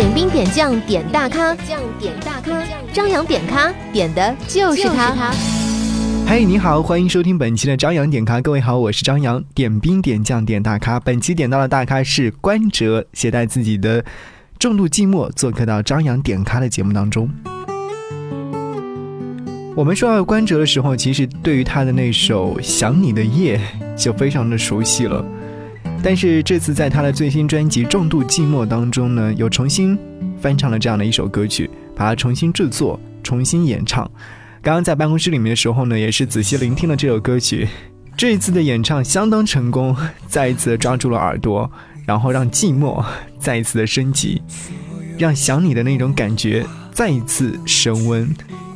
点兵点将点大咖，将点大咖，张扬点咖点的就是他。嗨，你好，欢迎收听本期的张扬点咖。各位好，我是张扬，点兵点将点大咖。本期点到的大咖是关喆，携带自己的重度寂寞做客到张扬点咖的节目当中。我们说到关喆的时候，其实对于他的那首《想你的夜》就非常的熟悉了。但是这次在他的最新专辑《重度寂寞》当中呢，又重新翻唱了这样的一首歌曲，把它重新制作、重新演唱。刚刚在办公室里面的时候呢，也是仔细聆听了这首歌曲。这一次的演唱相当成功，再一次抓住了耳朵，然后让寂寞再一次的升级，让想你的那种感觉再一次升温。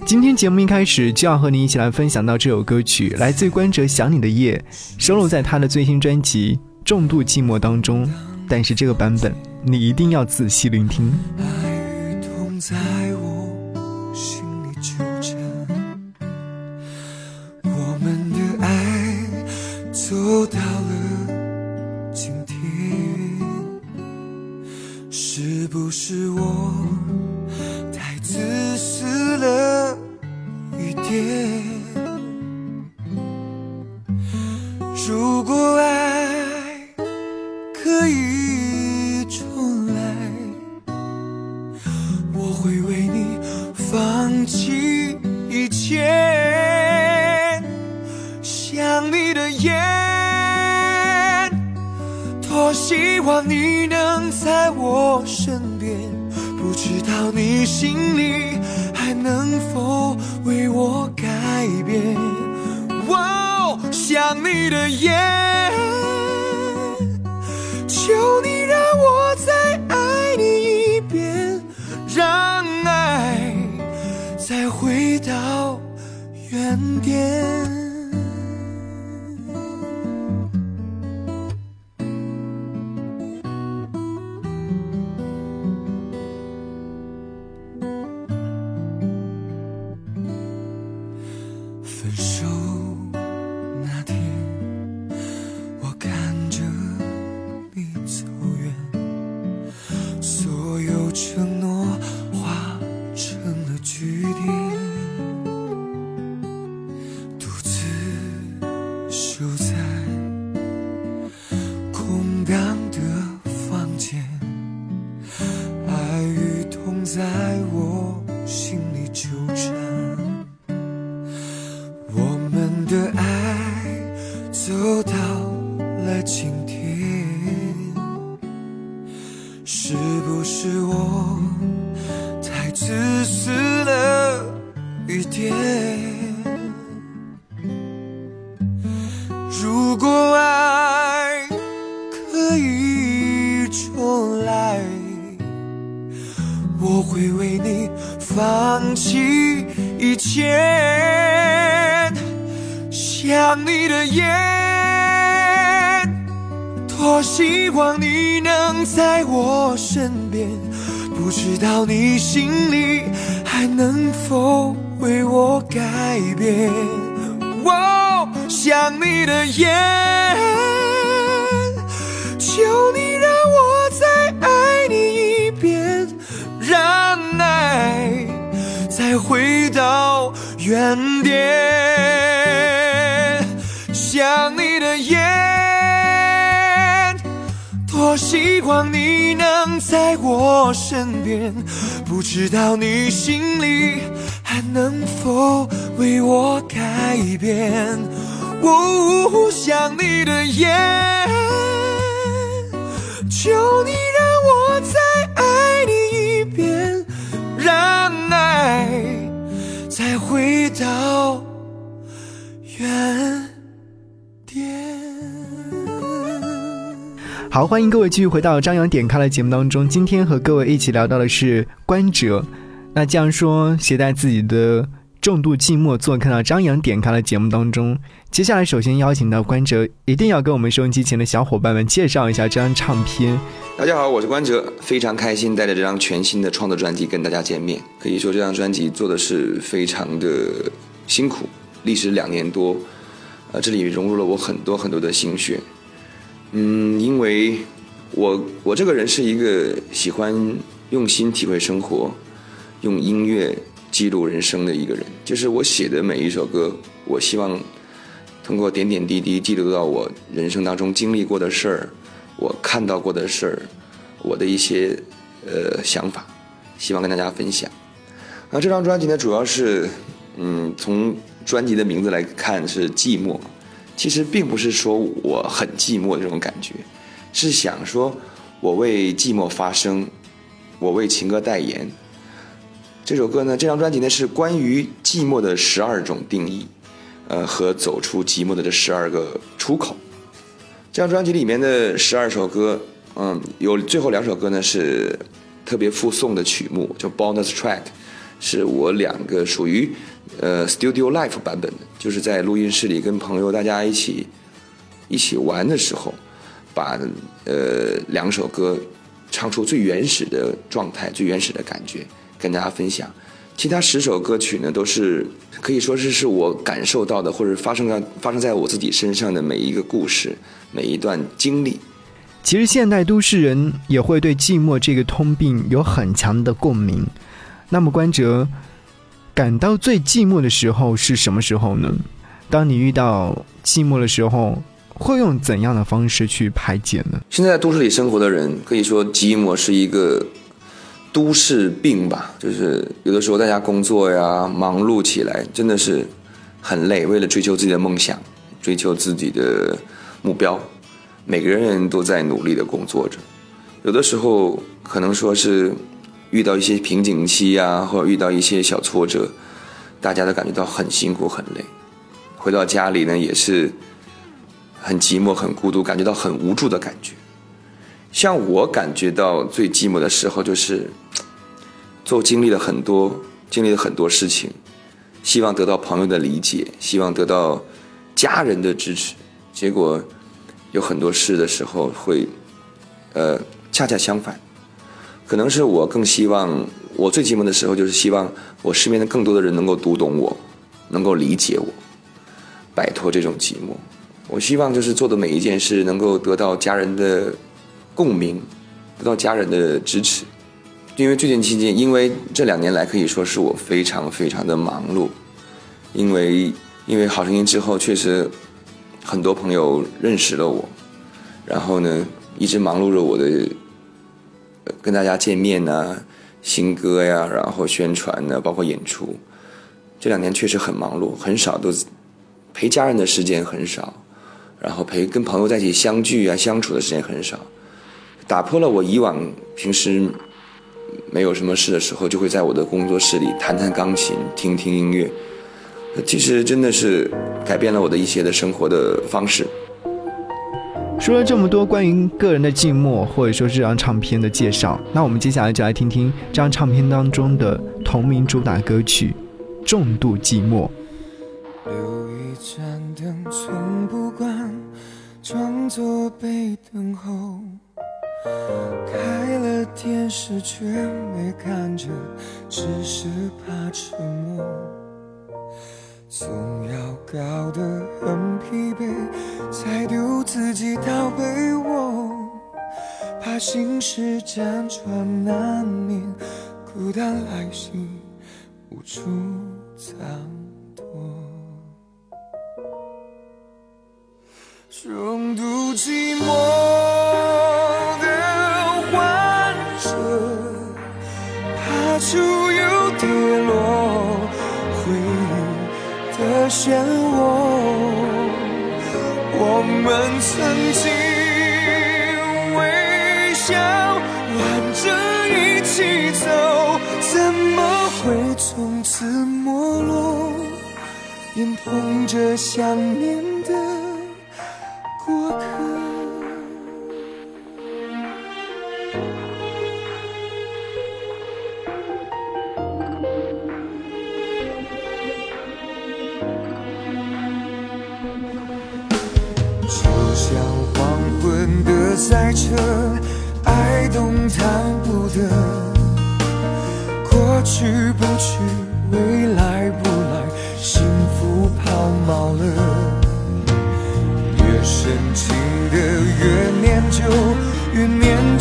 今天节目一开始就要和你一起来分享到这首歌曲，来自于关喆《想你的夜》，收录在他的最新专辑《重度寂寞》当中。但是这个版本你一定要仔细聆听。爱与痛在我心里纠缠，我们的爱走到了今天，是不是我太自私了一点？如果爱我会为你放弃一切。想你的夜，多希望你能在我身边，不知道你心里还能否为我改变。哦，想你的夜，求你让回到原点。想你的夜，多希望你能在我身边，不知道你心里还能否为我改变。哦，想你的夜，求你好，欢迎各位继续回到张扬点开的节目当中。今天和各位一起聊到的是关喆。那这样说，携带自己的重度寂寞做客到张扬点开的节目当中。接下来，首先邀请到关喆，一定要跟我们收音机前的小伙伴们介绍一下这张唱片。大家好，我是关喆，非常开心带着这张全新的创作专辑跟大家见面。可以说这张专辑做的是非常的辛苦，历时两年多，呃，这里融入了我很多很多的心血。嗯，因为我我这个人是一个喜欢用心体会生活，用音乐记录人生的一个人。就是我写的每一首歌，我希望通过点点滴滴记录到我人生当中经历过的事儿，我看到过的事儿，我的一些呃想法，希望跟大家分享。那这张专辑呢，主要是嗯，从专辑的名字来看是寂寞。其实并不是说我很寂寞的这种感觉，是想说我为寂寞发声，我为情歌代言。这首歌呢，这张专辑呢是关于寂寞的十二种定义，呃，和走出寂寞的这十二个出口。这张专辑里面的十二首歌，嗯，有最后两首歌呢是特别附送的曲目，叫 bonus track，是我两个属于。呃，Studio Life 版本的，就是在录音室里跟朋友大家一起一起玩的时候，把呃两首歌唱出最原始的状态、最原始的感觉跟大家分享。其他十首歌曲呢，都是可以说是是我感受到的，或者发生在发生在我自己身上的每一个故事、每一段经历。其实现代都市人也会对寂寞这个通病有很强的共鸣。那么关喆。感到最寂寞的时候是什么时候呢？当你遇到寂寞的时候，会用怎样的方式去排解呢？现在在都市里生活的人，可以说寂寞是一个都市病吧。就是有的时候大家工作呀，忙碌起来真的是很累，为了追求自己的梦想，追求自己的目标，每个人都在努力的工作着。有的时候可能说是。遇到一些瓶颈期啊，或者遇到一些小挫折，大家都感觉到很辛苦、很累。回到家里呢，也是很寂寞、很孤独，感觉到很无助的感觉。像我感觉到最寂寞的时候，就是做经历了很多、经历了很多事情，希望得到朋友的理解，希望得到家人的支持，结果有很多事的时候会，呃，恰恰相反。可能是我更希望，我最寂寞的时候就是希望我身边的更多的人能够读懂我，能够理解我，摆脱这种寂寞。我希望就是做的每一件事能够得到家人的共鸣，得到家人的支持。因为最近期间，因为这两年来可以说是我非常非常的忙碌，因为因为好声音之后，确实很多朋友认识了我，然后呢，一直忙碌着我的。跟大家见面呐，新歌呀，然后宣传呢，包括演出，这两年确实很忙碌，很少都陪家人的时间很少，然后陪跟朋友在一起相聚啊、相处的时间很少，打破了我以往平时没有什么事的时候，就会在我的工作室里弹弹钢琴、听听音乐，其实真的是改变了我的一些的生活的方式。说了这么多关于个人的寂寞，或者说这张唱片的介绍，那我们接下来就来听听这张唱片当中的同名主打歌曲《重度寂寞》。留一盏灯，从不关，装作被等候。开了电视，却没看着，只是怕沉默。总要搞得很疲惫，才丢自己到被窝，怕心事辗转难眠，孤单来袭无处藏躲。重度寂寞漩涡，我们曾经微笑，挽着一起走，怎么会从此没落？眼捧着想念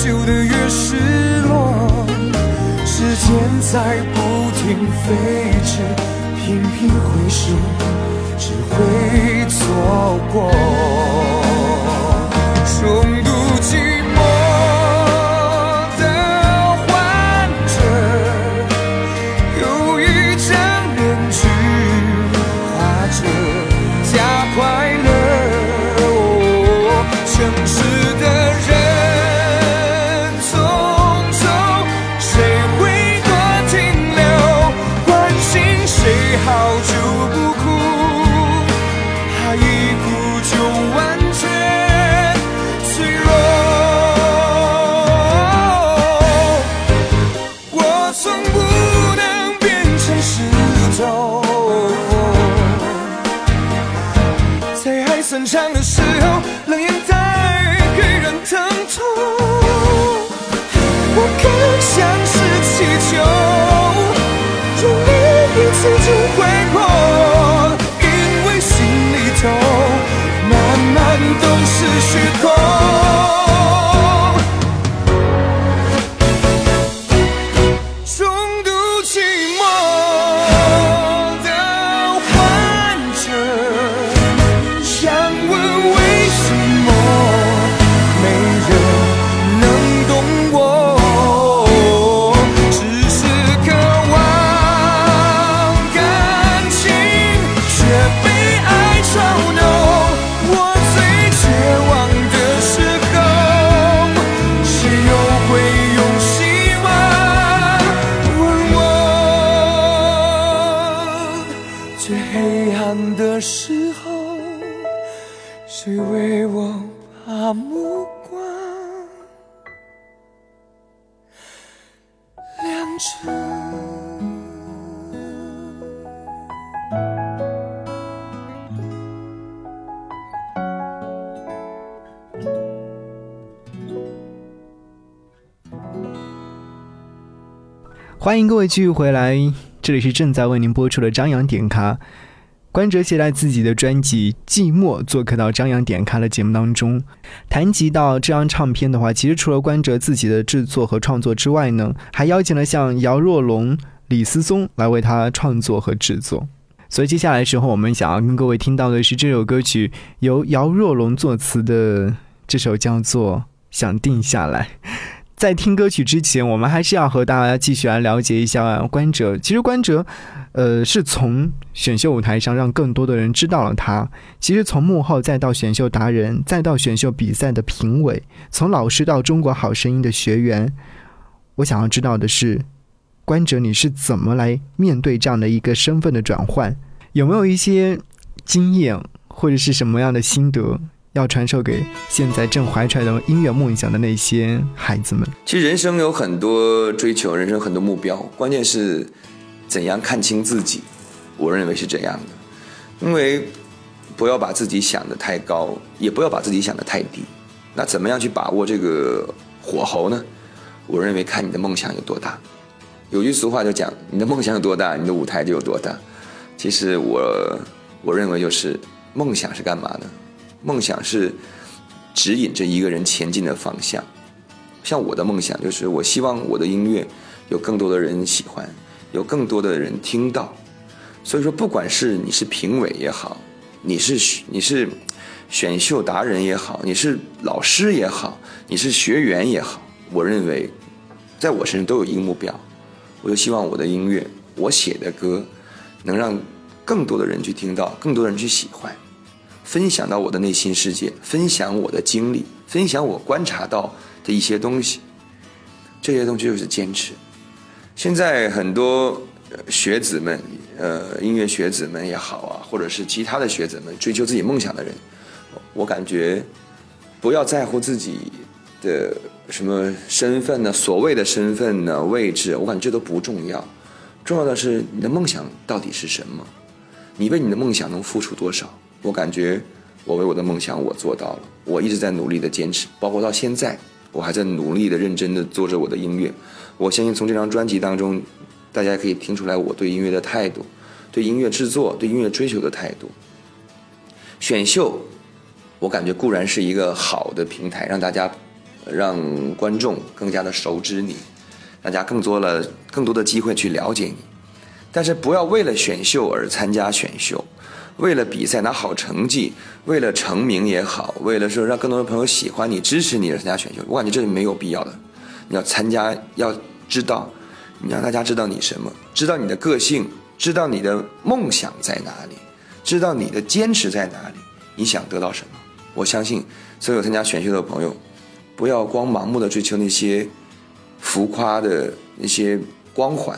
旧的越失落。时间在不停飞驰，频频回首，只会错过。Oh. 谁为我把目光亮着？欢迎各位继续回来，这里是正在为您播出的张扬点咖。关喆携带自己的专辑《寂寞》做客到张扬点开的节目当中。谈及到这张唱片的话，其实除了关喆自己的制作和创作之外呢，还邀请了像姚若龙、李思松来为他创作和制作。所以接下来时候，我们想要跟各位听到的是这首歌曲，由姚若龙作词的这首叫做《想定下来》。在听歌曲之前，我们还是要和大家继续来了解一下关喆。其实关喆，呃，是从选秀舞台上让更多的人知道了他。其实从幕后再到选秀达人，再到选秀比赛的评委，从老师到中国好声音的学员，我想要知道的是，关喆你是怎么来面对这样的一个身份的转换？有没有一些经验或者是什么样的心得？要传授给现在正怀揣着音乐梦想的那些孩子们。其实人生有很多追求，人生很多目标，关键是怎样看清自己。我认为是这样的，因为不要把自己想得太高，也不要把自己想得太低。那怎么样去把握这个火候呢？我认为看你的梦想有多大。有句俗话就讲，你的梦想有多大，你的舞台就有多大。其实我我认为就是梦想是干嘛的？梦想是指引着一个人前进的方向。像我的梦想就是，我希望我的音乐有更多的人喜欢，有更多的人听到。所以说，不管是你是评委也好，你是你是选秀达人也好，你是老师也好，你是学员也好，我认为，在我身上都有一个目标，我就希望我的音乐，我写的歌，能让更多的人去听到，更多的人去喜欢。分享到我的内心世界，分享我的经历，分享我观察到的一些东西，这些东西就是坚持。现在很多学子们，呃，音乐学子们也好啊，或者是其他的学子们，追求自己梦想的人，我感觉不要在乎自己的什么身份呢，所谓的身份呢、位置，我感觉这都不重要，重要的是你的梦想到底是什么，你为你的梦想能付出多少。我感觉我为我的梦想我做到了，我一直在努力的坚持，包括到现在，我还在努力的认真的做着我的音乐。我相信从这张专辑当中，大家可以听出来我对音乐的态度，对音乐制作、对音乐追求的态度。选秀，我感觉固然是一个好的平台，让大家让观众更加的熟知你，大家更多了更多的机会去了解你。但是不要为了选秀而参加选秀，为了比赛拿好成绩，为了成名也好，为了说让更多的朋友喜欢你、支持你而参加选秀，我感觉这是没有必要的。你要参加，要知道，你让大家知道你什么，知道你的个性，知道你的梦想在哪里，知道你的坚持在哪里，你想得到什么。我相信所有参加选秀的朋友，不要光盲目的追求那些浮夸的那些光环。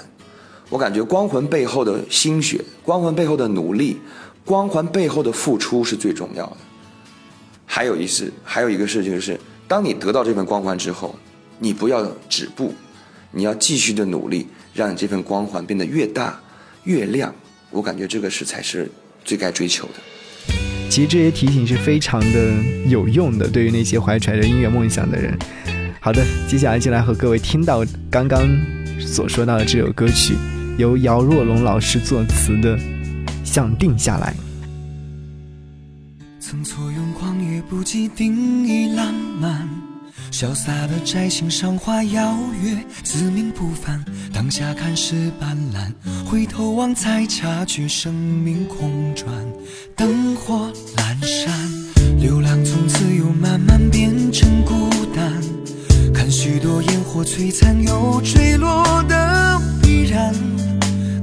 我感觉光环背后的心血，光环背后的努力，光环背后的付出是最重要的。还有一事，还有一个事情是，当你得到这份光环之后，你不要止步，你要继续的努力，让你这份光环变得越大越亮。我感觉这个是才是最该追求的。其实这些提醒是非常的有用的，对于那些怀揣着音乐梦想的人。好的，接下来就来和各位听到刚刚所说到的这首歌曲。由姚若龙老师作词的《想定下来》。曾错用狂野不羁定义浪漫，潇洒的摘星赏花邀月，自命不凡。当下看是斑斓，回头望才察觉生命空转，灯火阑珊，流浪从此又慢慢变成孤单。看许多烟火璀璨又坠落的必然。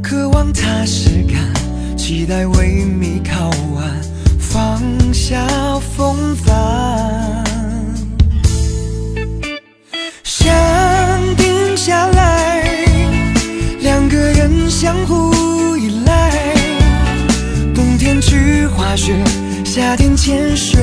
渴望踏实感，期待为你靠岸，放下风帆。夏天潜水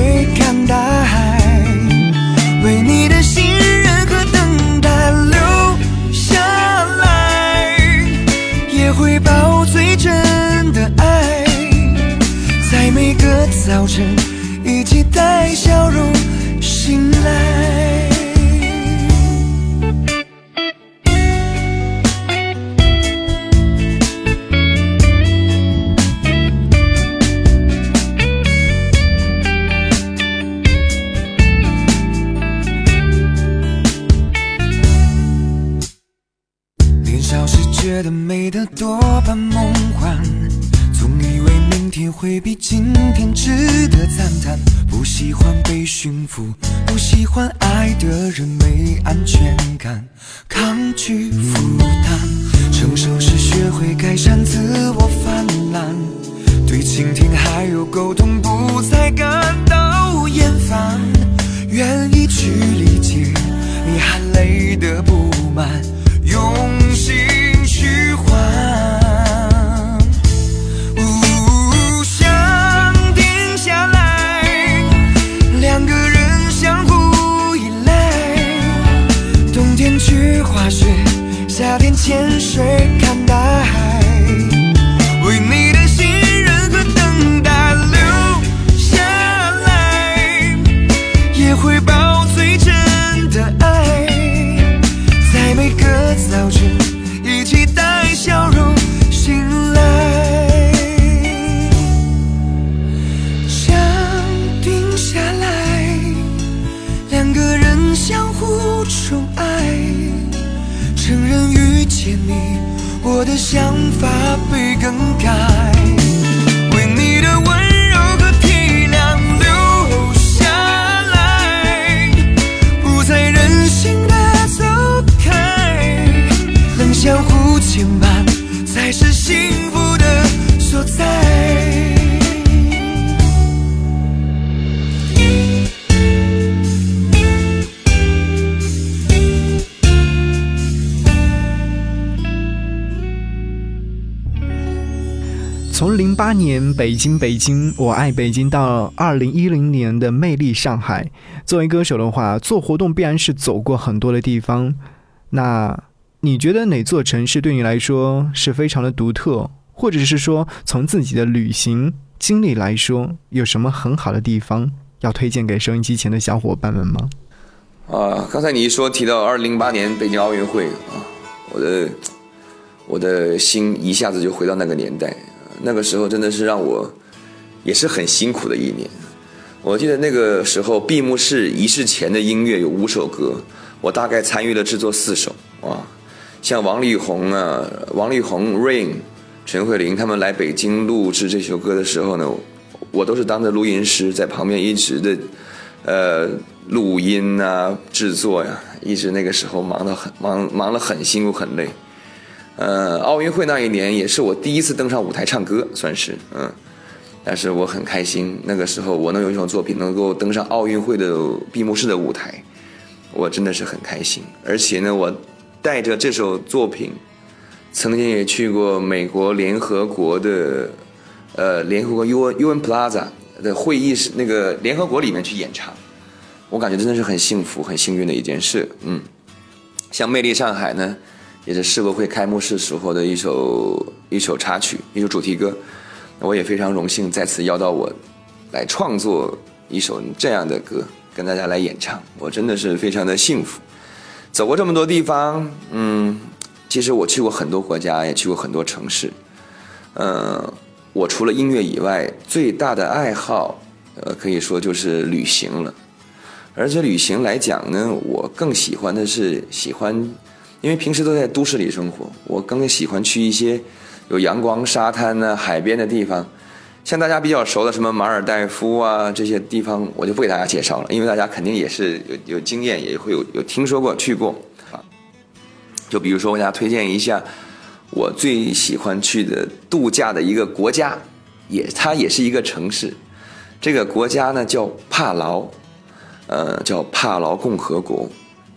的赞叹。不喜欢被驯服，不喜欢爱的人没安全感，抗拒负担。成熟时学会改善自我泛滥，对倾听还有沟通不再感到厌烦，愿意去理解你含泪的不满。潜水年北京北京我爱北京到二零一零年的魅力上海，作为歌手的话，做活动必然是走过很多的地方。那你觉得哪座城市对你来说是非常的独特，或者是说从自己的旅行经历来说，有什么很好的地方要推荐给收音机前的小伙伴们吗？啊，刚才你一说提到二零零八年北京奥运会啊，我的我的心一下子就回到那个年代，那个时候真的是让我也是很辛苦的一年。我记得那个时候闭幕式仪式前的音乐有五首歌，我大概参与了制作四首啊。像王力宏啊，王力宏、Rain、陈慧琳他们来北京录制这首歌的时候呢，我都是当着录音师在旁边一直的呃录音啊、制作呀，一直那个时候忙得很忙，忙了很辛苦很累。呃，奥运会那一年也是我第一次登上舞台唱歌，算是嗯。但是我很开心，那个时候我能有一首作品能够登上奥运会的闭幕式的舞台，我真的是很开心。而且呢，我带着这首作品，曾经也去过美国联合国的，呃，联合国 UN UN Plaza 的会议室，那个联合国里面去演唱，我感觉真的是很幸福、很幸运的一件事。嗯，像《魅力上海》呢，也是世博会开幕式时候的一首一首插曲，一首主题歌。我也非常荣幸再次邀到我，来创作一首这样的歌，跟大家来演唱。我真的是非常的幸福。走过这么多地方，嗯，其实我去过很多国家，也去过很多城市。嗯，我除了音乐以外，最大的爱好，呃，可以说就是旅行了。而且旅行来讲呢，我更喜欢的是喜欢，因为平时都在都市里生活，我更喜欢去一些。有阳光、沙滩呢，海边的地方，像大家比较熟的什么马尔代夫啊这些地方，我就不给大家介绍了，因为大家肯定也是有有经验，也会有有听说过去过啊。就比如说，我给大家推荐一下我最喜欢去的度假的一个国家，也它也是一个城市，这个国家呢叫帕劳，呃，叫帕劳共和国。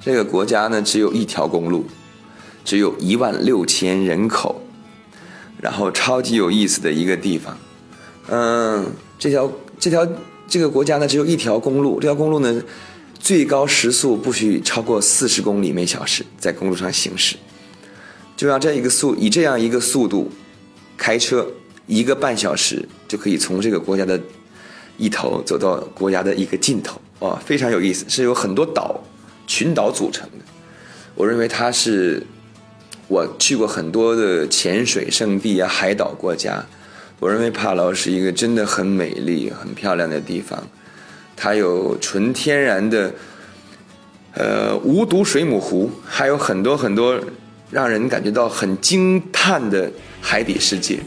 这个国家呢只有一条公路，只有一万六千人口。然后超级有意思的一个地方，嗯，这条这条这个国家呢只有一条公路，这条公路呢最高时速不许超过四十公里每小时，在公路上行驶，就让这一个速以这样一个速度开车一个半小时就可以从这个国家的一头走到国家的一个尽头，哇，非常有意思，是有很多岛群岛组成的，我认为它是。我去过很多的潜水圣地啊，海岛国家。我认为帕劳是一个真的很美丽、很漂亮的地方。它有纯天然的，呃，无毒水母湖，还有很多很多让人感觉到很惊叹的海底世界。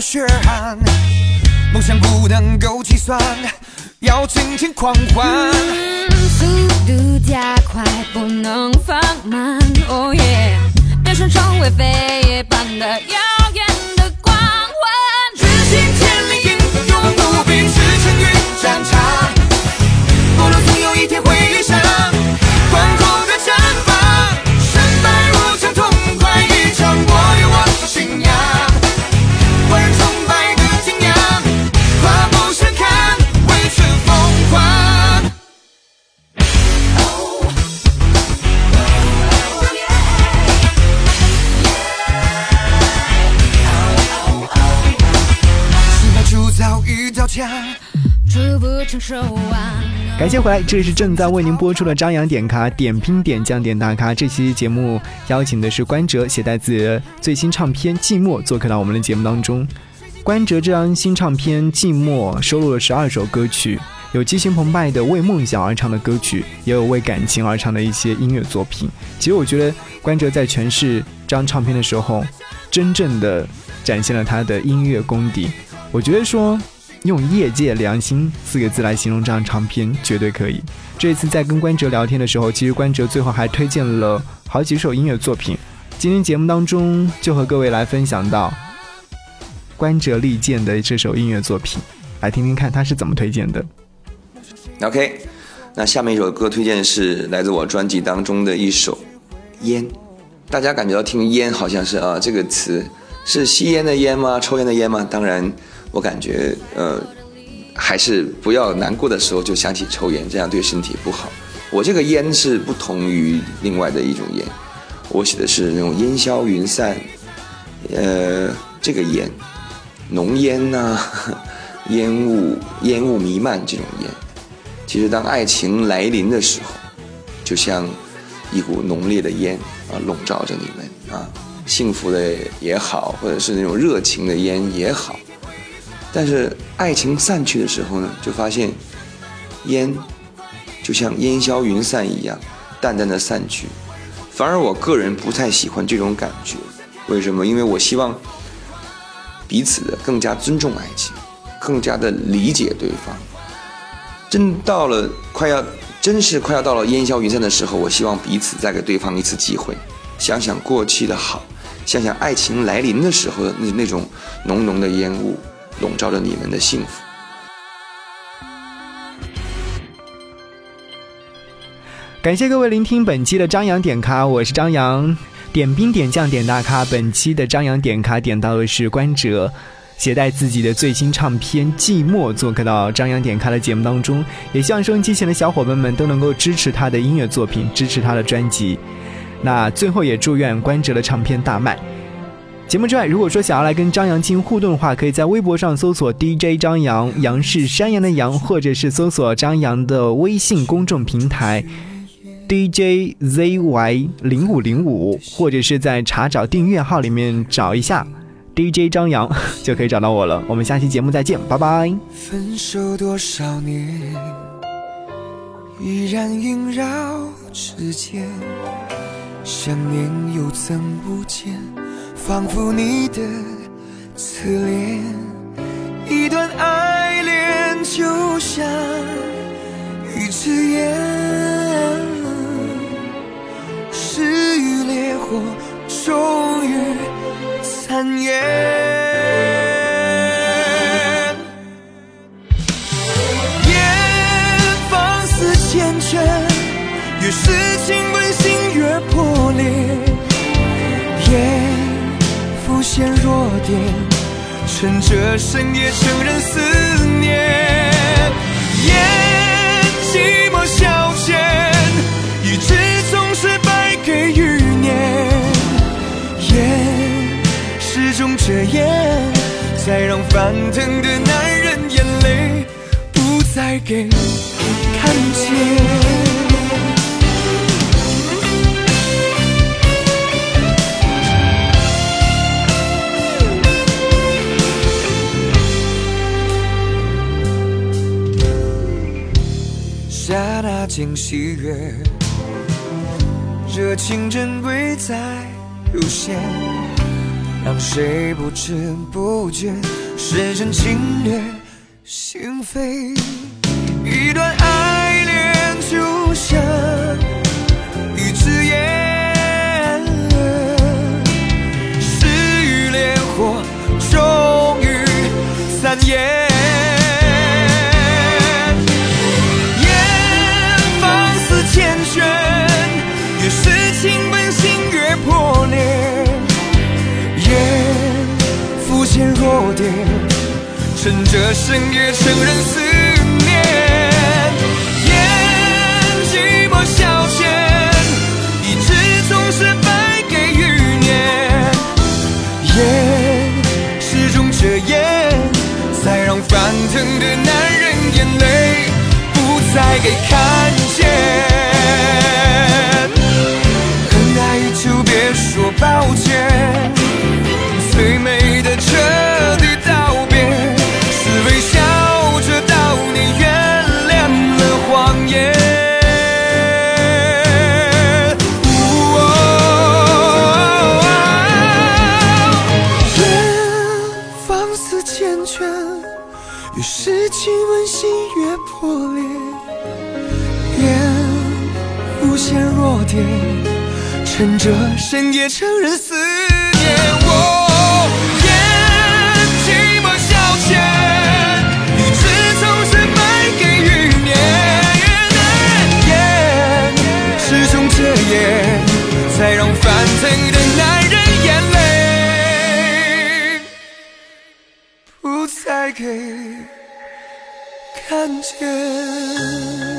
血汗，梦想不能够计算，要尽情狂欢。速度加快，不能放慢。哦耶，变身成为飞一般的耀眼的感谢回来，这里是正在为您播出的张扬点卡点评点将点大咖。这期节目邀请的是关喆，携带自己的最新唱片《寂寞》做客到我们的节目当中。关喆这张新唱片《寂寞》收录了十二首歌曲，有激情澎湃的为梦想而唱的歌曲，也有为感情而唱的一些音乐作品。其实我觉得关喆在诠释这张唱片的时候，真正的展现了他的音乐功底。我觉得说。用“业界良心”四个字来形容这张唱片，绝对可以。这次在跟关喆聊天的时候，其实关喆最后还推荐了好几首音乐作品。今天节目当中就和各位来分享到关喆力荐的这首音乐作品，来听听看他是怎么推荐的。OK，那下面一首歌推荐是来自我专辑当中的一首《烟》。大家感觉到听烟好像是啊这个词是吸烟的烟吗？抽烟的烟吗？当然，我感觉呃还是不要难过的时候就想起抽烟，这样对身体不好。我这个烟是不同于另外的一种烟，我写的是那种烟消云散，呃，这个烟，浓烟呐、烟雾烟雾弥漫这种烟。其实当爱情来临的时候，就像一股浓烈的烟啊，笼罩着你们啊，幸福的也好，或者是那种热情的烟也好。但是爱情散去的时候呢，就发现烟就像烟消云散一样，淡淡的散去。反而我个人不太喜欢这种感觉，为什么？因为我希望彼此的更加尊重爱情，更加的理解对方。真到了快要，真是快要到了烟消云散的时候，我希望彼此再给对方一次机会，想想过去的好，想想爱情来临的时候的那那种浓浓的烟雾笼罩着你们的幸福。感谢各位聆听本期的张扬点咖，我是张扬，点兵点将点大咖。本期的张扬点咖点到的是关喆，携带自己的最新唱片《寂寞》做客到张扬点咖的节目当中，也希望收音机前的小伙伴们都能够支持他的音乐作品，支持他的专辑。那最后也祝愿关喆的唱片大卖。节目之外，如果说想要来跟张扬进行互动的话，可以在微博上搜索 DJ 张扬，杨是山羊的羊，或者是搜索张扬的微信公众平台。DJZY 零五零五，或者是在查找订阅号里面找一下 DJ 张扬，就可以找到我了。我们下期节目再见，拜拜。分手多少年，依然萦绕指尖，想念又怎不见，仿佛你的侧脸。一段爱恋就像一支烟，逝与烈火终于残烟。烟放肆缱绻，越是亲吻心越破裂。烟浮现弱点，趁着深夜承认思念。烟寂寞消遣，一直总是败给欲念。烟始终遮掩，才让翻腾的男人眼泪不再给看见。刹那间喜悦，热情珍贵在有限，让谁不知不觉深深侵略心扉。一段爱恋就像一支烟，逝于烈火终于散烟。趁着深夜承认思念。烟寂寞消遣，一直总是败给欲念。烟始终遮掩，才让翻腾的男人眼泪不再给看见。很爱就别说抱歉，亲吻心越破裂，脸无限弱点，趁着深夜承认思念。我厌寂寞消遣，你只从深败给余念。厌始终戒烟，才让犯罪的男人眼泪不再给。看见。